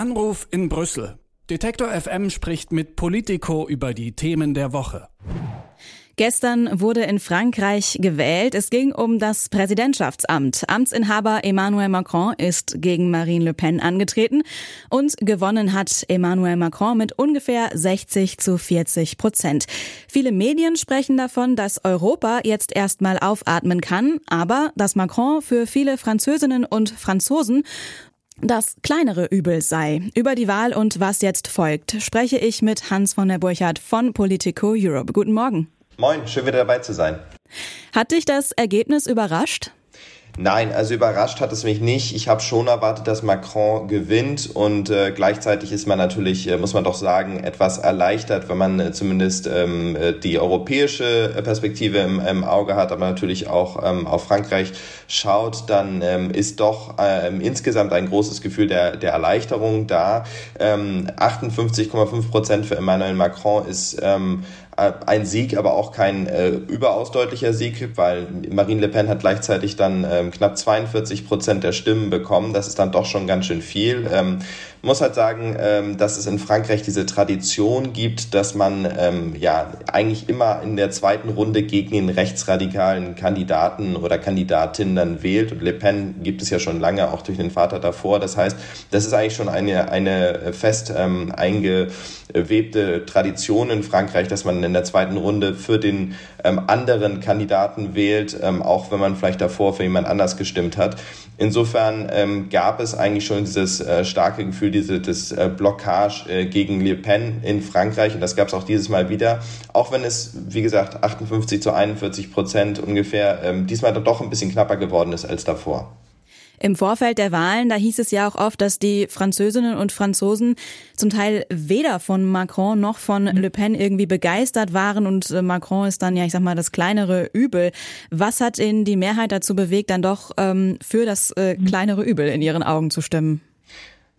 Anruf in Brüssel. Detektor FM spricht mit Politico über die Themen der Woche. Gestern wurde in Frankreich gewählt. Es ging um das Präsidentschaftsamt. Amtsinhaber Emmanuel Macron ist gegen Marine Le Pen angetreten und gewonnen hat Emmanuel Macron mit ungefähr 60 zu 40 Prozent. Viele Medien sprechen davon, dass Europa jetzt erstmal aufatmen kann, aber dass Macron für viele Französinnen und Franzosen das kleinere Übel sei. Über die Wahl und was jetzt folgt, spreche ich mit Hans von der Burchardt von Politico Europe. Guten Morgen. Moin, schön wieder dabei zu sein. Hat dich das Ergebnis überrascht? Nein, also überrascht hat es mich nicht. Ich habe schon erwartet, dass Macron gewinnt und äh, gleichzeitig ist man natürlich, äh, muss man doch sagen, etwas erleichtert, wenn man äh, zumindest ähm, äh, die europäische Perspektive im, im, Auge hat, aber natürlich auch ähm, auf Frankreich schaut, dann ähm, ist doch ähm, insgesamt ein großes Gefühl der, der Erleichterung da. 58,5 ähm, Prozent für Emmanuel Macron ist ähm, äh, ein Sieg, aber auch kein äh, überaus deutlicher Sieg, weil Marine Le Pen hat gleichzeitig dann ähm, knapp 42 Prozent der Stimmen bekommen. Das ist dann doch schon ganz schön viel. Ähm, muss halt sagen, ähm, dass es in Frankreich diese Tradition gibt, dass man ähm, ja eigentlich immer in der zweiten Runde gegen den rechtsradikalen Kandidaten oder Kandidatin dann wählt. Und Le Pen gibt es ja schon lange, auch durch den Vater davor. Das heißt, das ist eigentlich schon eine, eine fest ähm, eingewebte Tradition in Frankreich, dass man in der zweiten Runde für den ähm, anderen Kandidaten wählt, ähm, auch wenn man vielleicht davor für jemand anders gestimmt hat. Insofern ähm, gab es eigentlich schon dieses äh, starke Gefühl, diese das äh, Blockage äh, gegen Le Pen in Frankreich und das gab es auch dieses Mal wieder, auch wenn es wie gesagt 58 zu 41 Prozent ungefähr ähm, diesmal dann doch ein bisschen knapper geworden ist als davor. Im Vorfeld der Wahlen, da hieß es ja auch oft, dass die Französinnen und Franzosen zum Teil weder von Macron noch von Le Pen irgendwie begeistert waren und äh, Macron ist dann ja, ich sag mal, das kleinere Übel. Was hat Ihnen die Mehrheit dazu bewegt, dann doch ähm, für das äh, kleinere Übel in Ihren Augen zu stimmen?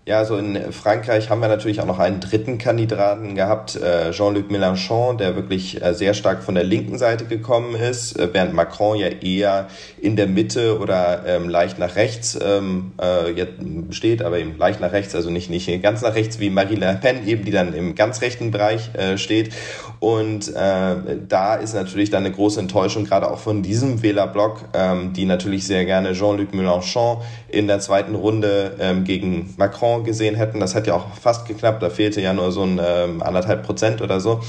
Ja, also in Frankreich haben wir natürlich auch noch einen dritten Kandidaten gehabt, äh, Jean-Luc Mélenchon, der wirklich äh, sehr stark von der linken Seite gekommen ist, äh, während Macron ja eher in der Mitte oder ähm, leicht nach rechts ähm, jetzt steht, aber eben leicht nach rechts, also nicht, nicht ganz nach rechts wie Marie Le Pen, eben die dann im ganz rechten Bereich steht. Und äh, da ist natürlich dann eine große Enttäuschung, gerade auch von diesem Wählerblock, ähm, die natürlich sehr gerne Jean-Luc Mélenchon in der zweiten Runde gegen Macron gesehen hätten. Das hat ja auch fast geklappt, da fehlte ja nur so ein ähm, anderthalb Prozent oder so.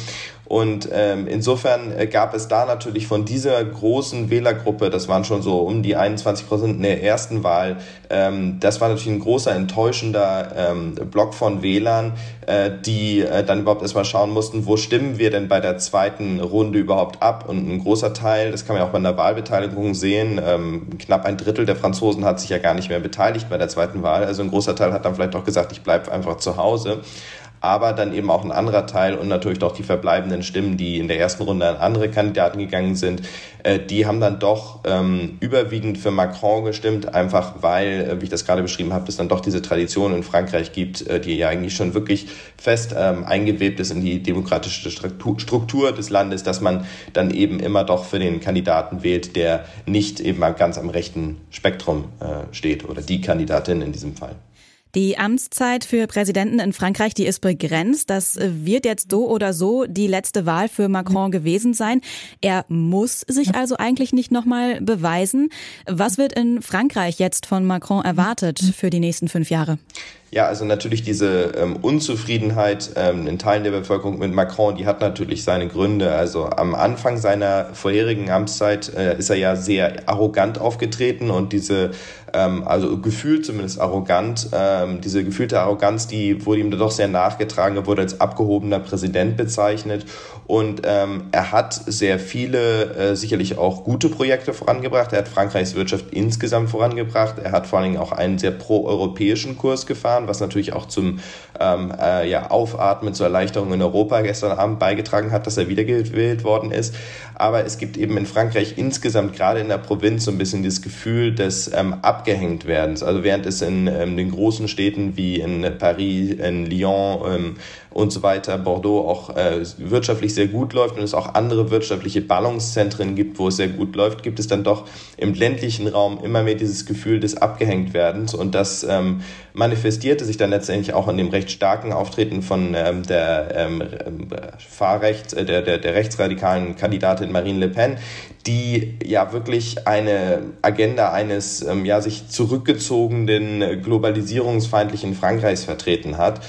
Und ähm, insofern äh, gab es da natürlich von dieser großen Wählergruppe, das waren schon so um die 21 Prozent in der ersten Wahl, ähm, das war natürlich ein großer, enttäuschender ähm, Block von Wählern, äh, die äh, dann überhaupt erstmal schauen mussten, wo stimmen wir denn bei der zweiten Runde überhaupt ab? Und ein großer Teil, das kann man ja auch bei der Wahlbeteiligung sehen, ähm, knapp ein Drittel der Franzosen hat sich ja gar nicht mehr beteiligt bei der zweiten Wahl. Also ein großer Teil hat dann vielleicht auch gesagt, ich bleibe einfach zu Hause aber dann eben auch ein anderer Teil und natürlich doch die verbleibenden Stimmen, die in der ersten Runde an andere Kandidaten gegangen sind, äh, die haben dann doch ähm, überwiegend für Macron gestimmt, einfach weil, äh, wie ich das gerade beschrieben habe, es dann doch diese Tradition in Frankreich gibt, äh, die ja eigentlich schon wirklich fest ähm, eingewebt ist in die demokratische Struktur, des Landes, dass man dann eben immer doch für den Kandidaten wählt, der nicht eben ganz am rechten Spektrum äh, steht oder die Kandidatin in diesem Fall. Die Amtszeit für Präsidenten in Frankreich, die ist begrenzt. Das wird jetzt so oder so die letzte Wahl für Macron gewesen sein. Er muss sich also eigentlich nicht nochmal beweisen. Was wird in Frankreich jetzt von Macron erwartet für die nächsten fünf Jahre? Ja, also natürlich diese ähm, Unzufriedenheit ähm, in Teilen der Bevölkerung mit Macron, die hat natürlich seine Gründe. Also am Anfang seiner vorherigen Amtszeit äh, ist er ja sehr arrogant aufgetreten und diese, ähm, also gefühlt zumindest arrogant, ähm, diese gefühlte Arroganz, die wurde ihm doch sehr nachgetragen. Er wurde als abgehobener Präsident bezeichnet und ähm, er hat sehr viele, äh, sicherlich auch gute Projekte vorangebracht. Er hat Frankreichs Wirtschaft insgesamt vorangebracht. Er hat vor allen Dingen auch einen sehr pro-europäischen Kurs gefahren was natürlich auch zum ähm, äh, ja, Aufatmen, zur Erleichterung in Europa gestern Abend beigetragen hat, dass er wiedergewählt worden ist. Aber es gibt eben in Frankreich insgesamt, gerade in der Provinz, so ein bisschen das Gefühl des ähm, Abgehängtwerdens. Also während es in ähm, den großen Städten wie in Paris, in Lyon ähm, und so weiter, Bordeaux auch äh, wirtschaftlich sehr gut läuft und es auch andere wirtschaftliche Ballungszentren gibt, wo es sehr gut läuft, gibt es dann doch im ländlichen Raum immer mehr dieses Gefühl des Abgehängtwerdens und das ähm, manifestierte sich dann letztendlich auch in dem recht starken Auftreten von ähm, der ähm, Fahrrecht, äh, der, der, der rechtsradikalen Kandidatin Marine Le Pen, die ja wirklich eine Agenda eines ähm, ja sich zurückgezogenen globalisierungsfeindlichen Frankreichs vertreten hat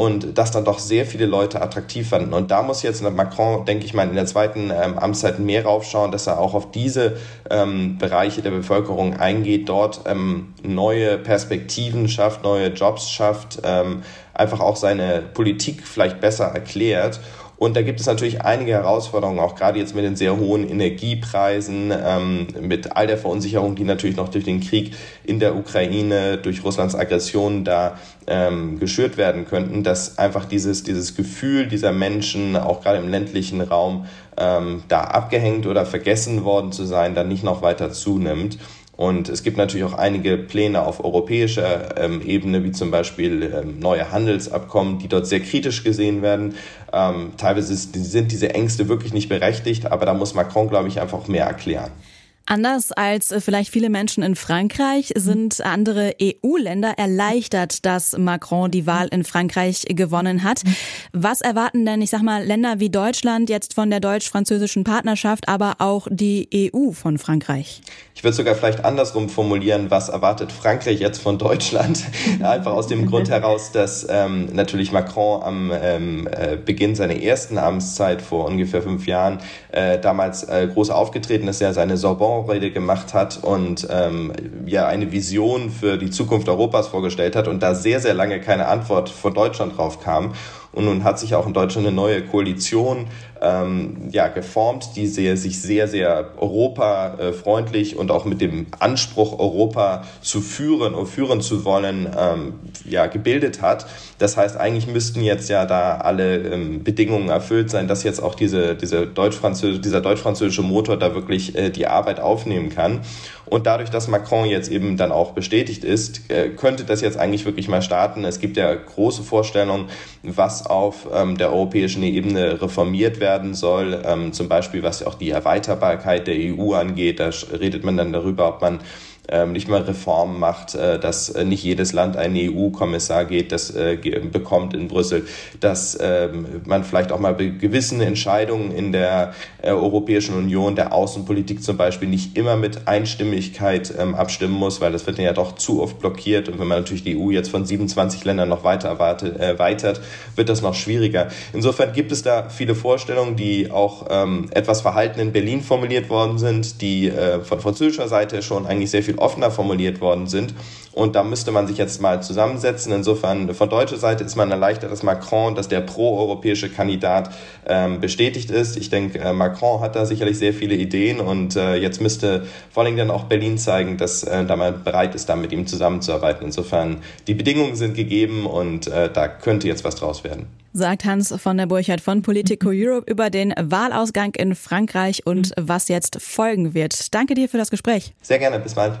und das dann doch sehr viele Leute attraktiv fanden. Und da muss jetzt Macron, denke ich mal, in der zweiten ähm, Amtszeit mehr raufschauen, dass er auch auf diese ähm, Bereiche der Bevölkerung eingeht, dort ähm, neue Perspektiven schafft, neue Jobs schafft, ähm, einfach auch seine Politik vielleicht besser erklärt und da gibt es natürlich einige Herausforderungen, auch gerade jetzt mit den sehr hohen Energiepreisen, ähm, mit all der Verunsicherung, die natürlich noch durch den Krieg in der Ukraine, durch Russlands Aggression da ähm, geschürt werden könnten, dass einfach dieses, dieses Gefühl dieser Menschen, auch gerade im ländlichen Raum, ähm, da abgehängt oder vergessen worden zu sein, dann nicht noch weiter zunimmt. Und es gibt natürlich auch einige Pläne auf europäischer ähm, Ebene, wie zum Beispiel ähm, neue Handelsabkommen, die dort sehr kritisch gesehen werden. Ähm, teilweise sind diese Ängste wirklich nicht berechtigt, aber da muss Macron, glaube ich, einfach mehr erklären. Anders als äh, vielleicht viele Menschen in Frankreich sind andere EU-Länder erleichtert, dass Macron die Wahl in Frankreich gewonnen hat. Was erwarten denn, ich sag mal, Länder wie Deutschland jetzt von der deutsch-französischen Partnerschaft, aber auch die EU von Frankreich? Ich würde sogar vielleicht andersrum formulieren, was erwartet Frankreich jetzt von Deutschland? Einfach aus dem Grund heraus, dass ähm, natürlich Macron am ähm, äh, Beginn seiner ersten Amtszeit vor ungefähr fünf Jahren äh, damals äh, groß aufgetreten ist, er seine Sorbonne Vorrede gemacht hat und ähm, ja eine Vision für die Zukunft Europas vorgestellt hat und da sehr, sehr lange keine Antwort von Deutschland drauf kam. Und nun hat sich auch in Deutschland eine neue Koalition ähm, ja, geformt, die sehr, sich sehr, sehr europafreundlich und auch mit dem Anspruch, Europa zu führen und führen zu wollen, ähm, ja, gebildet hat. Das heißt, eigentlich müssten jetzt ja da alle ähm, Bedingungen erfüllt sein, dass jetzt auch diese, diese Deutsch-Französ dieser deutsch-französische Motor da wirklich äh, die Arbeit aufnehmen kann. Und dadurch, dass Macron jetzt eben dann auch bestätigt ist, äh, könnte das jetzt eigentlich wirklich mal starten. Es gibt ja große Vorstellungen, was auf ähm, der europäischen Ebene reformiert werden soll. Ähm, zum Beispiel, was auch die Erweiterbarkeit der EU angeht. Da redet man dann darüber, ob man nicht mal Reformen macht, äh, dass äh, nicht jedes Land einen EU-Kommissar geht, das äh, bekommt in Brüssel, dass ähm, man vielleicht auch mal gewissen Entscheidungen in der Europäischen Union, der Außenpolitik zum Beispiel, nicht immer mit Einstimmigkeit ähm, abstimmen muss, weil das wird ja doch zu oft blockiert. Und wenn man natürlich die EU jetzt von 27 Ländern noch weiter erweitert, wird das noch schwieriger. Insofern gibt es da viele Vorstellungen, die auch ähm, etwas verhalten in Berlin formuliert worden sind, die von französischer Seite schon eigentlich sehr viel offener formuliert worden sind. Und da müsste man sich jetzt mal zusammensetzen. Insofern von deutscher Seite ist man erleichtert, dass Macron, dass der pro-europäische Kandidat ähm, bestätigt ist. Ich denke, äh, Macron hat da sicherlich sehr viele Ideen und äh, jetzt müsste vor allem dann auch Berlin zeigen, dass äh, da man bereit ist, da mit ihm zusammenzuarbeiten. Insofern die Bedingungen sind gegeben und äh, da könnte jetzt was draus werden. Sagt Hans von der Burchardt von Politico Europe über den Wahlausgang in Frankreich und was jetzt folgen wird. Danke dir für das Gespräch. Sehr gerne, bis bald.